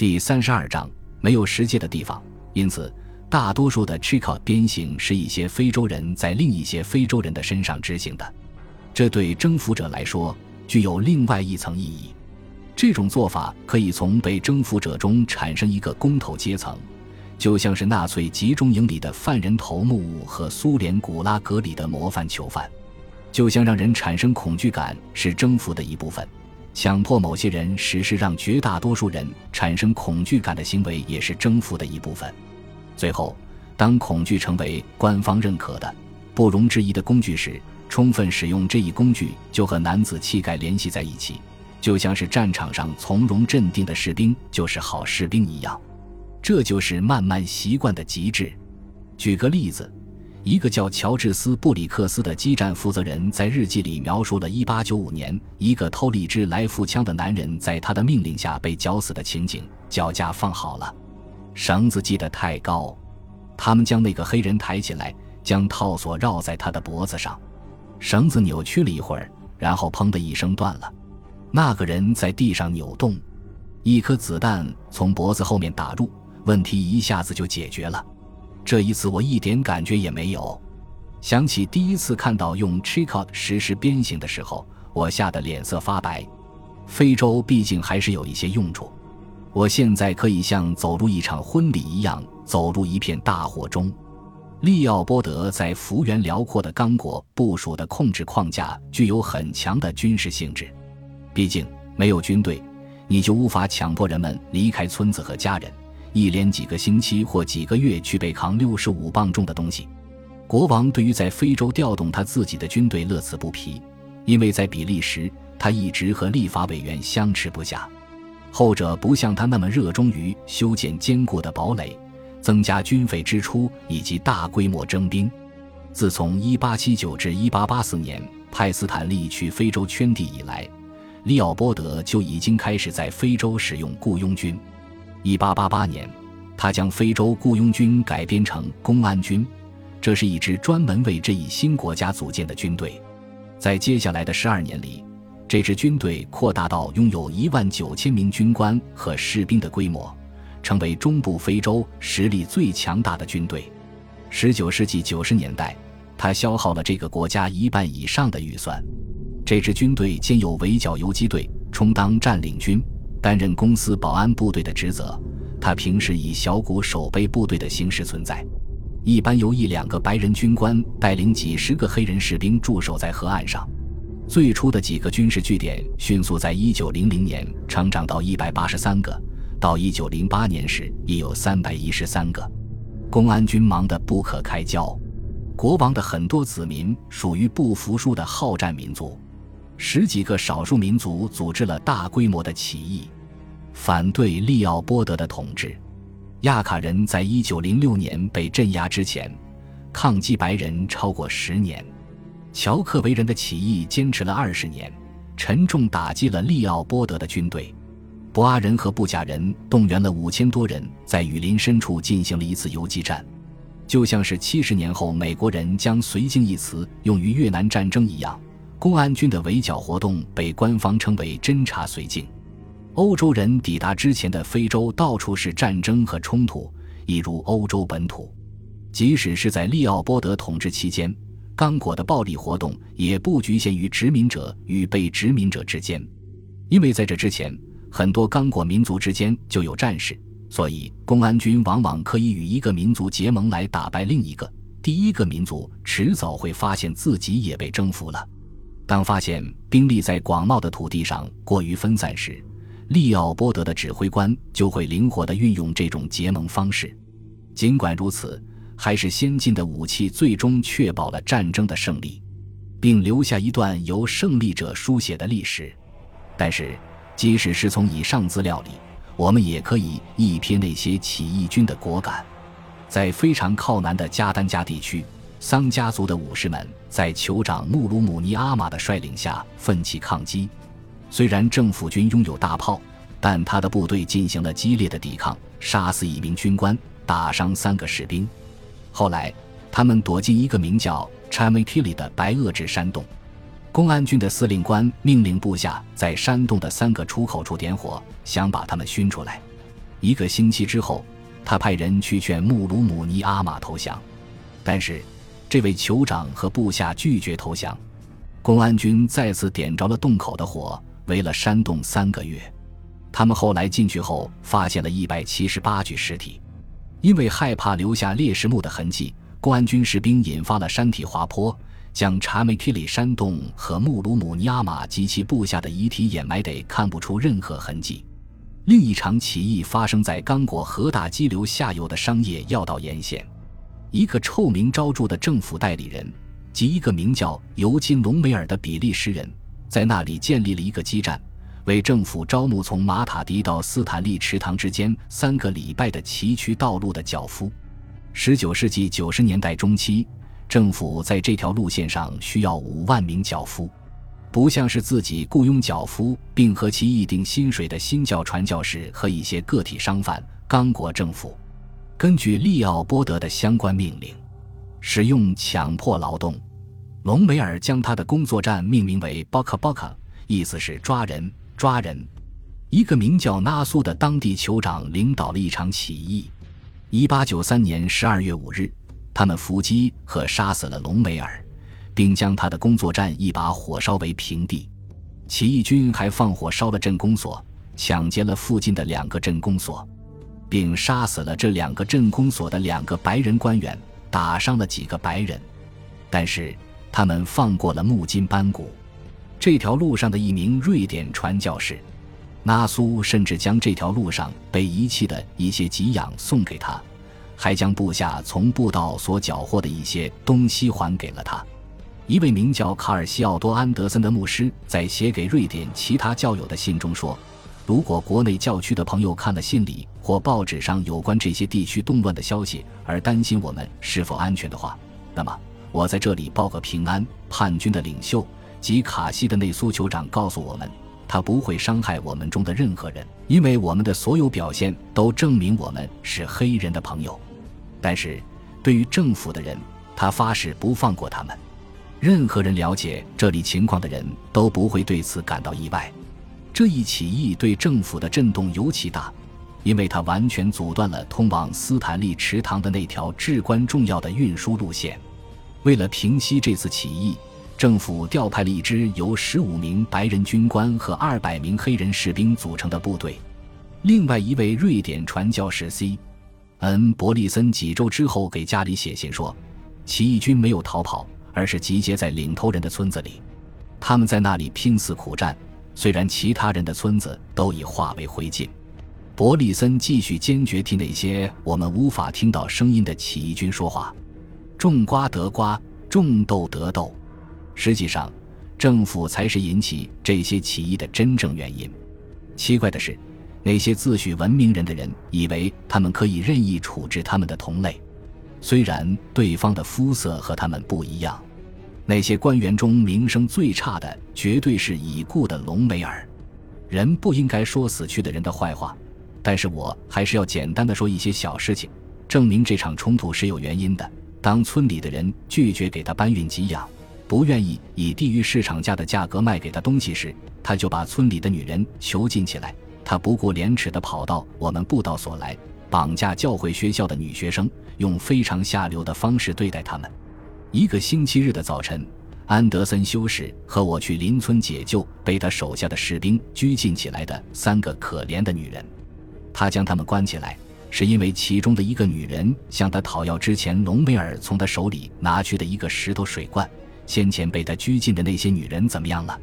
第三十二章没有石阶的地方，因此大多数的 Chicot 鞭刑是一些非洲人在另一些非洲人的身上执行的，这对征服者来说具有另外一层意义。这种做法可以从被征服者中产生一个公头阶层，就像是纳粹集中营里的犯人头目和苏联古拉格里的模范囚犯。就像让人产生恐惧感是征服的一部分，强迫某些人实施让绝大多数人产生恐惧感的行为也是征服的一部分。最后，当恐惧成为官方认可的、不容置疑的工具时，充分使用这一工具就和男子气概联系在一起。就像是战场上从容镇定的士兵就是好士兵一样，这就是慢慢习惯的极致。举个例子，一个叫乔治斯·布里克斯的基站负责人在日记里描述了1895年一个偷了一支来福枪的男人在他的命令下被绞死的情景：脚架放好了，绳子系得太高，他们将那个黑人抬起来，将套索绕在他的脖子上，绳子扭曲了一会儿，然后砰的一声断了。那个人在地上扭动，一颗子弹从脖子后面打入，问题一下子就解决了。这一次我一点感觉也没有。想起第一次看到用 Chicot 实施鞭刑的时候，我吓得脸色发白。非洲毕竟还是有一些用处。我现在可以像走入一场婚礼一样，走入一片大火中。利奥波德在幅员辽阔的刚果部署的控制框架具有很强的军事性质。毕竟没有军队，你就无法强迫人们离开村子和家人，一连几个星期或几个月去背扛六十五磅重的东西。国王对于在非洲调动他自己的军队乐此不疲，因为在比利时他一直和立法委员相持不下，后者不像他那么热衷于修建坚固的堡垒、增加军费支出以及大规模征兵。自从一八七九至一八八四年派斯坦利去非洲圈地以来。利奥波德就已经开始在非洲使用雇佣军。1888年，他将非洲雇佣军改编成公安军，这是一支专门为这一新国家组建的军队。在接下来的十二年里，这支军队扩大到拥有一万九千名军官和士兵的规模，成为中部非洲实力最强大的军队。19世纪90年代，他消耗了这个国家一半以上的预算。这支军队兼有围剿游击队，充当占领军，担任公司保安部队的职责。他平时以小股守备部队的形式存在，一般由一两个白人军官带领几十个黑人士兵驻守在河岸上。最初的几个军事据点迅速在1900年成长到183个，到1908年时已有313个。公安军忙得不可开交。国王的很多子民属于不服输的好战民族。十几个少数民族组织了大规模的起义，反对利奥波德的统治。亚卡人在一九零六年被镇压之前，抗击白人超过十年。乔克维人的起义坚持了二十年，沉重打击了利奥波德的军队。博阿人和布贾人动员了五千多人，在雨林深处进行了一次游击战，就像是七十年后美国人将“绥靖”一词用于越南战争一样。公安军的围剿活动被官方称为“侦察绥靖”。欧洲人抵达之前的非洲到处是战争和冲突，一如欧洲本土。即使是在利奥波德统治期间，刚果的暴力活动也不局限于殖民者与被殖民者之间，因为在这之前，很多刚果民族之间就有战事，所以公安军往往可以与一个民族结盟来打败另一个。第一个民族迟早会发现自己也被征服了。当发现兵力在广袤的土地上过于分散时，利奥波德的指挥官就会灵活地运用这种结盟方式。尽管如此，还是先进的武器最终确保了战争的胜利，并留下一段由胜利者书写的历史。但是，即使是从以上资料里，我们也可以一瞥那些起义军的果敢。在非常靠南的加丹加地区。桑家族的武士们在酋长穆鲁姆尼阿玛的率领下奋起抗击。虽然政府军拥有大炮，但他的部队进行了激烈的抵抗，杀死一名军官，打伤三个士兵。后来，他们躲进一个名叫 Chamikili 的白垩质山洞。公安军的司令官命令部下在山洞的三个出口处点火，想把他们熏出来。一个星期之后，他派人去劝穆鲁姆尼阿玛投降，但是这位酋长和部下拒绝投降。公安军再次点着了洞口的火，围了山洞三个月。他们后来进去后，发现了一百七十八具尸体。因为害怕留下烈士墓的痕迹，公安军士兵引发了山体滑坡，将查梅提里山洞和穆鲁姆尼亚玛及其部下的遗体掩埋得看不出任何痕迹。另一场起义发生在刚果河大激流下游的商业要道沿线，一个臭名昭著的政府代理人及一个名叫尤金·隆美尔的比利时人，在那里建立了一个基站。为政府招募从马塔迪到斯坦利池塘之间三个礼拜的崎岖道路的脚夫。十九世纪九十年代中期，政府在这条路线上需要五万名脚夫，不像是自己雇佣脚夫并和其议定薪水的新教传教士和一些个体商贩。刚果政府根据利奥波德的相关命令，使用强迫劳动。隆美尔将他的工作站命名为 “Boka Boka”，意思是抓人。抓人，一个名叫纳苏的当地酋长领导了一场起义。一八九三年十二月五日，他们伏击和杀死了隆美尔，并将他的工作站一把火烧为平地。起义军还放火烧了镇公所，抢劫了附近的两个镇公所，并杀死了这两个镇公所的两个白人官员，打伤了几个白人。但是他们放过了木金班古。这条路上的一名瑞典传教士，纳苏甚至将这条路上被遗弃的一些给养送给他，还将部下从布道所缴获的一些东西还给了他。一位名叫卡尔西奥多·安德森的牧师在写给瑞典其他教友的信中说：“如果国内教区的朋友看了信里或报纸上有关这些地区动乱的消息而担心我们是否安全的话，那么我在这里报个平安。叛军的领袖。”及卡西的内苏酋长告诉我们，他不会伤害我们中的任何人，因为我们的所有表现都证明我们是黑人的朋友。但是，对于政府的人，他发誓不放过他们。任何人了解这里情况的人都不会对此感到意外。这一起义对政府的震动尤其大，因为它完全阻断了通往斯坦利池塘的那条至关重要的运输路线。为了平息这次起义。政府调派了一支由十五名白人军官和二百名黑人士兵组成的部队。另外一位瑞典传教士 C.N. 伯利森几周之后给家里写信说，起义军没有逃跑，而是集结在领头人的村子里。他们在那里拼死苦战，虽然其他人的村子都已化为灰烬。伯利森继续坚决替那些我们无法听到声音的起义军说话。种瓜得瓜，种豆得豆。实际上，政府才是引起这些起义的真正原因。奇怪的是，那些自诩文明人的人以为他们可以任意处置他们的同类，虽然对方的肤色和他们不一样。那些官员中名声最差的，绝对是已故的隆美尔。人不应该说死去的人的坏话，但是我还是要简单的说一些小事情，证明这场冲突是有原因的。当村里的人拒绝给他搬运给养。不愿意以低于市场价的价格卖给他东西时，他就把村里的女人囚禁起来。他不顾廉耻地跑到我们布道所来，绑架教会学校的女学生，用非常下流的方式对待他们。一个星期日的早晨，安德森修士和我去邻村解救被他手下的士兵拘禁起来的三个可怜的女人。他将他们关起来，是因为其中的一个女人向他讨要之前隆美尔从他手里拿去的一个石头水罐。先前被他拘禁的那些女人怎么样了？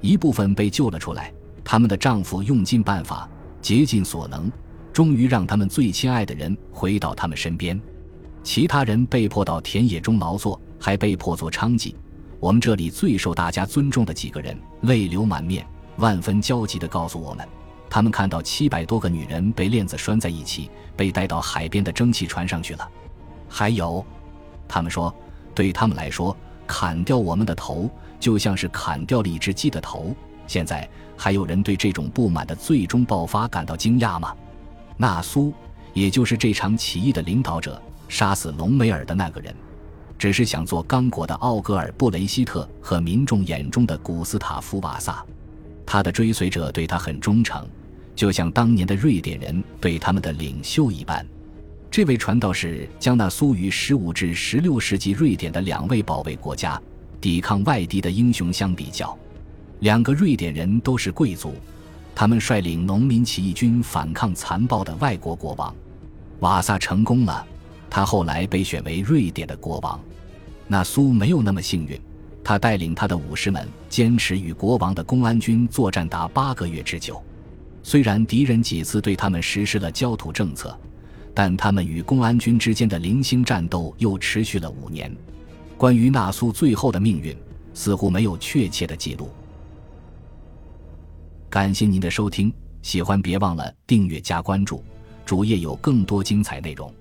一部分被救了出来，他们的丈夫用尽办法，竭尽所能，终于让他们最亲爱的人回到他们身边。其他人被迫到田野中劳作，还被迫做娼妓。我们这里最受大家尊重的几个人泪流满面，万分焦急地告诉我们，他们看到七百多个女人被链子拴在一起，被带到海边的蒸汽船上去了。还有，他们说，对他们来说。砍掉我们的头，就像是砍掉了一只鸡的头。现在还有人对这种不满的最终爆发感到惊讶吗？纳苏，也就是这场起义的领导者，杀死隆美尔的那个人，只是想做刚果的奥格尔·布雷希特和民众眼中的古斯塔夫·瓦萨。他的追随者对他很忠诚，就像当年的瑞典人对他们的领袖一般。这位传道士将那苏与十五至十六世纪瑞典的两位保卫国家、抵抗外敌的英雄相比较。两个瑞典人都是贵族，他们率领农民起义军反抗残暴的外国国王。瓦萨成功了，他后来被选为瑞典的国王。那苏没有那么幸运，他带领他的武士们坚持与国王的公安军作战达八个月之久。虽然敌人几次对他们实施了焦土政策。但他们与公安军之间的零星战斗又持续了五年。关于纳苏最后的命运，似乎没有确切的记录。感谢您的收听，喜欢别忘了订阅加关注，主页有更多精彩内容。